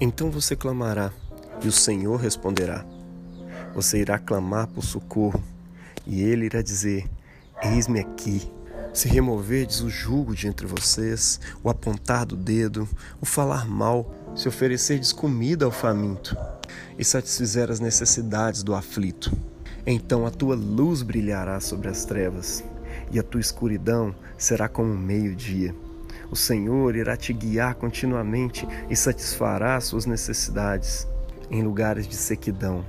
Então você clamará, e o Senhor responderá. Você irá clamar por socorro, e ele irá dizer: Eis-me aqui. Se removerdes o jugo de entre vocês, o apontar do dedo, o falar mal, se oferecerdes comida ao faminto, e satisfizer as necessidades do aflito, então a tua luz brilhará sobre as trevas, e a tua escuridão será como meio-dia. O Senhor irá te guiar continuamente e satisfará suas necessidades em lugares de sequidão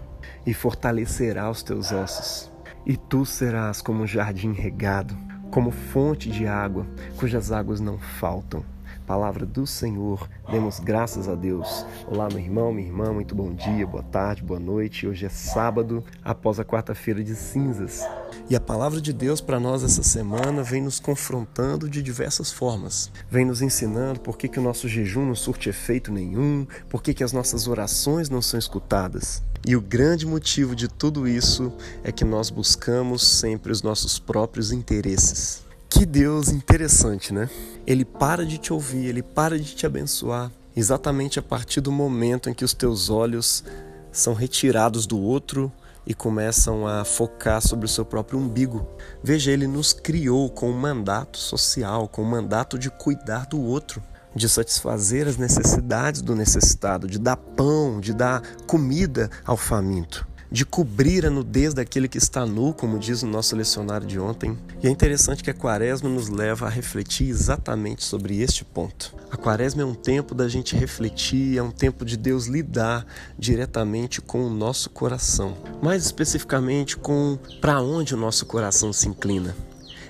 e fortalecerá os teus ossos. E tu serás como um jardim regado, como fonte de água, cujas águas não faltam. Palavra do Senhor, demos graças a Deus. Olá, meu irmão, minha irmã, muito bom dia, boa tarde, boa noite. Hoje é sábado, após a quarta-feira de cinzas. E a palavra de Deus para nós essa semana vem nos confrontando de diversas formas. Vem nos ensinando por que, que o nosso jejum não surte efeito nenhum, por que, que as nossas orações não são escutadas. E o grande motivo de tudo isso é que nós buscamos sempre os nossos próprios interesses. Que Deus interessante, né? Ele para de te ouvir, ele para de te abençoar, exatamente a partir do momento em que os teus olhos são retirados do outro e começam a focar sobre o seu próprio umbigo. Veja, ele nos criou com um mandato social, com um mandato de cuidar do outro, de satisfazer as necessidades do necessitado, de dar pão, de dar comida ao faminto de cobrir a nudez daquele que está nu, como diz o nosso lecionário de ontem. E é interessante que a quaresma nos leva a refletir exatamente sobre este ponto. A quaresma é um tempo da gente refletir, é um tempo de Deus lidar diretamente com o nosso coração. Mais especificamente com para onde o nosso coração se inclina.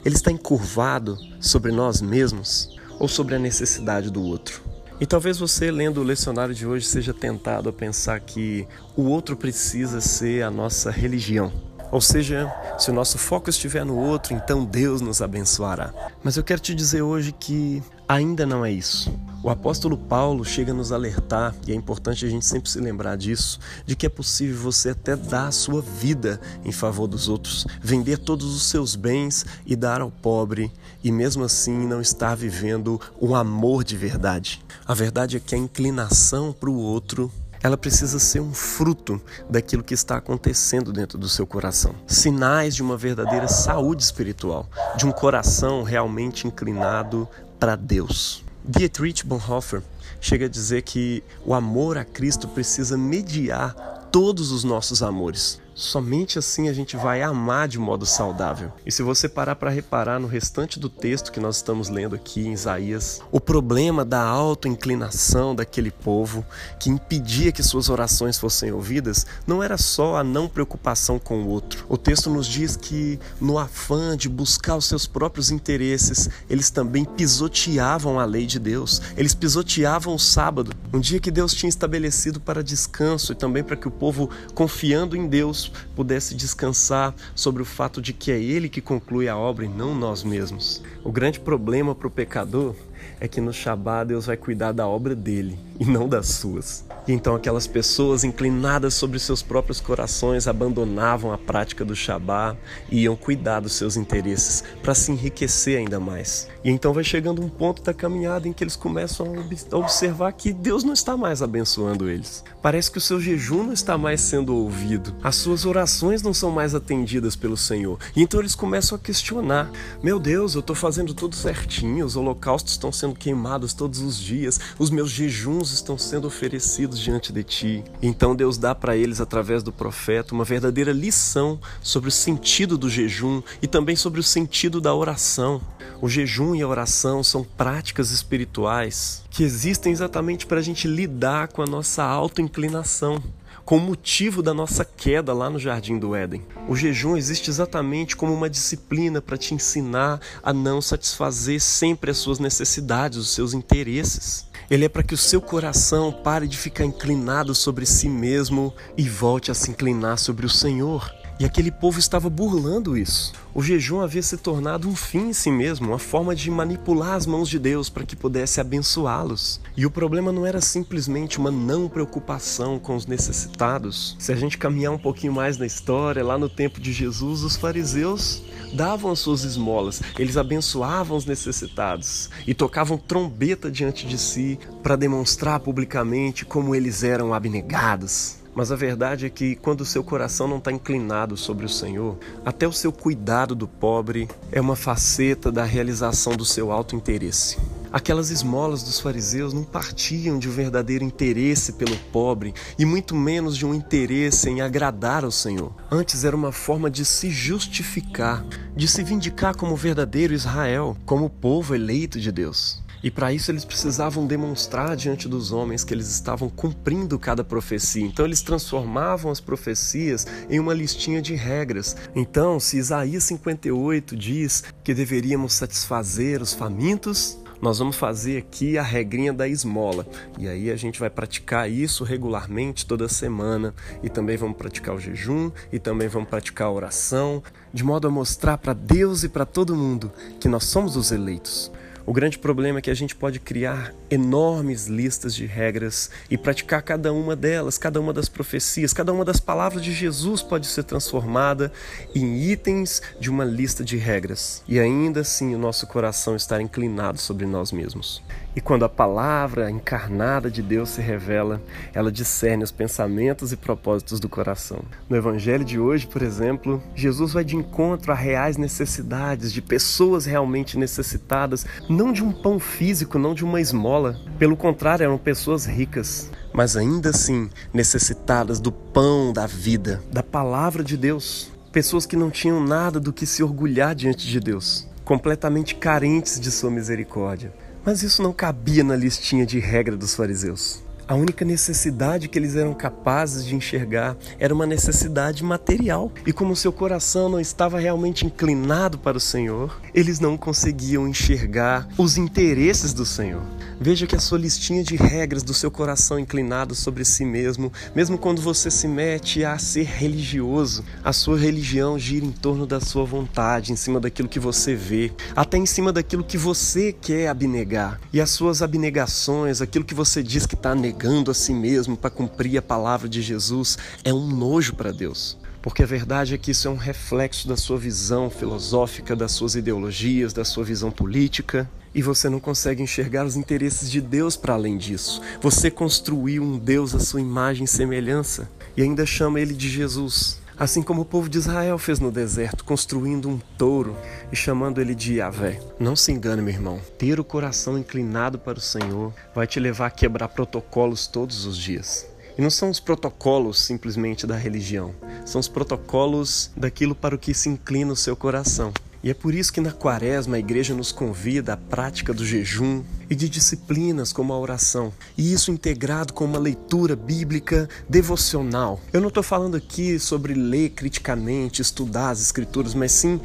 Ele está encurvado sobre nós mesmos ou sobre a necessidade do outro? E talvez você, lendo o lecionário de hoje, seja tentado a pensar que o outro precisa ser a nossa religião. Ou seja, se o nosso foco estiver no outro, então Deus nos abençoará. Mas eu quero te dizer hoje que ainda não é isso. O apóstolo Paulo chega a nos alertar, e é importante a gente sempre se lembrar disso, de que é possível você até dar a sua vida em favor dos outros, vender todos os seus bens e dar ao pobre, e mesmo assim não estar vivendo um amor de verdade. A verdade é que a inclinação para o outro ela precisa ser um fruto daquilo que está acontecendo dentro do seu coração. Sinais de uma verdadeira saúde espiritual, de um coração realmente inclinado para Deus. Dietrich Bonhoeffer chega a dizer que o amor a Cristo precisa mediar todos os nossos amores. Somente assim a gente vai amar de modo saudável. E se você parar para reparar no restante do texto que nós estamos lendo aqui em Isaías, o problema da autoinclinação daquele povo que impedia que suas orações fossem ouvidas não era só a não preocupação com o outro. O texto nos diz que no afã de buscar os seus próprios interesses, eles também pisoteavam a lei de Deus. Eles pisoteavam o sábado, um dia que Deus tinha estabelecido para descanso e também para que o povo, confiando em Deus, pudesse descansar sobre o fato de que é Ele que conclui a obra e não nós mesmos. O grande problema para o pecador é que no Shabat Deus vai cuidar da obra dele e não das suas. Então aquelas pessoas inclinadas sobre seus próprios corações abandonavam a prática do Shabat e iam cuidar dos seus interesses para se enriquecer ainda mais. E então vai chegando um ponto da caminhada em que eles começam a observar que Deus não está mais abençoando eles. Parece que o seu jejum não está mais sendo ouvido, as suas orações não são mais atendidas pelo Senhor. E então eles começam a questionar: Meu Deus, eu estou fazendo tudo certinho, os holocaustos estão sendo queimados todos os dias, os meus jejuns estão sendo oferecidos diante de ti. Então Deus dá para eles, através do profeta, uma verdadeira lição sobre o sentido do jejum e também sobre o sentido da oração. O jejum e a oração são práticas espirituais que existem exatamente para a gente lidar com a nossa autoinclinação, com o motivo da nossa queda lá no Jardim do Éden. O jejum existe exatamente como uma disciplina para te ensinar a não satisfazer sempre as suas necessidades, os seus interesses. Ele é para que o seu coração pare de ficar inclinado sobre si mesmo e volte a se inclinar sobre o Senhor. E aquele povo estava burlando isso. O jejum havia se tornado um fim em si mesmo, uma forma de manipular as mãos de Deus para que pudesse abençoá-los. E o problema não era simplesmente uma não preocupação com os necessitados. Se a gente caminhar um pouquinho mais na história, lá no tempo de Jesus, os fariseus davam as suas esmolas, eles abençoavam os necessitados e tocavam trombeta diante de si para demonstrar publicamente como eles eram abnegados. Mas a verdade é que quando o seu coração não está inclinado sobre o Senhor, até o seu cuidado do pobre é uma faceta da realização do seu alto interesse. Aquelas esmolas dos fariseus não partiam de um verdadeiro interesse pelo pobre e muito menos de um interesse em agradar ao Senhor. Antes era uma forma de se justificar, de se vindicar como verdadeiro Israel, como povo eleito de Deus. E para isso eles precisavam demonstrar diante dos homens que eles estavam cumprindo cada profecia. Então eles transformavam as profecias em uma listinha de regras. Então, se Isaías 58 diz que deveríamos satisfazer os famintos, nós vamos fazer aqui a regrinha da esmola. E aí a gente vai praticar isso regularmente toda semana. E também vamos praticar o jejum, e também vamos praticar a oração, de modo a mostrar para Deus e para todo mundo que nós somos os eleitos. O grande problema é que a gente pode criar enormes listas de regras e praticar cada uma delas, cada uma das profecias, cada uma das palavras de Jesus pode ser transformada em itens de uma lista de regras. E ainda assim o nosso coração estar inclinado sobre nós mesmos. E quando a palavra encarnada de Deus se revela, ela discerne os pensamentos e propósitos do coração. No evangelho de hoje, por exemplo, Jesus vai de encontro a reais necessidades de pessoas realmente necessitadas, não de um pão físico, não de uma esmola. Pelo contrário, eram pessoas ricas, mas ainda assim necessitadas do pão da vida, da palavra de Deus. Pessoas que não tinham nada do que se orgulhar diante de Deus, completamente carentes de sua misericórdia. Mas isso não cabia na listinha de regra dos fariseus. A única necessidade que eles eram capazes de enxergar era uma necessidade material. E como seu coração não estava realmente inclinado para o Senhor, eles não conseguiam enxergar os interesses do Senhor. Veja que a sua listinha de regras do seu coração inclinado sobre si mesmo, mesmo quando você se mete a ser religioso, a sua religião gira em torno da sua vontade, em cima daquilo que você vê, até em cima daquilo que você quer abnegar. E as suas abnegações, aquilo que você diz que está negando, negando a si mesmo para cumprir a palavra de Jesus é um nojo para Deus. Porque a verdade é que isso é um reflexo da sua visão filosófica, das suas ideologias, da sua visão política. E você não consegue enxergar os interesses de Deus para além disso. Você construiu um Deus à sua imagem e semelhança e ainda chama ele de Jesus. Assim como o povo de Israel fez no deserto, construindo um touro e chamando ele de Yahvé. Não se engane, meu irmão. Ter o coração inclinado para o Senhor vai te levar a quebrar protocolos todos os dias. E não são os protocolos simplesmente da religião, são os protocolos daquilo para o que se inclina o seu coração. E é por isso que na quaresma a igreja nos convida à prática do jejum e de disciplinas como a oração. E isso integrado com uma leitura bíblica devocional. Eu não estou falando aqui sobre ler criticamente, estudar as escrituras, mas sim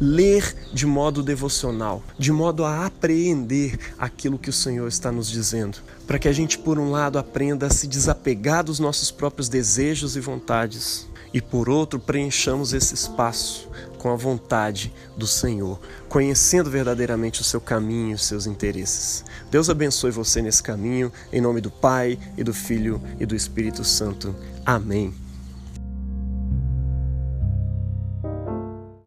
ler de modo devocional, de modo a apreender aquilo que o Senhor está nos dizendo, para que a gente, por um lado, aprenda a se desapegar dos nossos próprios desejos e vontades, e por outro, preenchamos esse espaço com a vontade do Senhor, conhecendo verdadeiramente o seu caminho e os seus interesses. Deus abençoe você nesse caminho, em nome do Pai e do Filho e do Espírito Santo. Amém.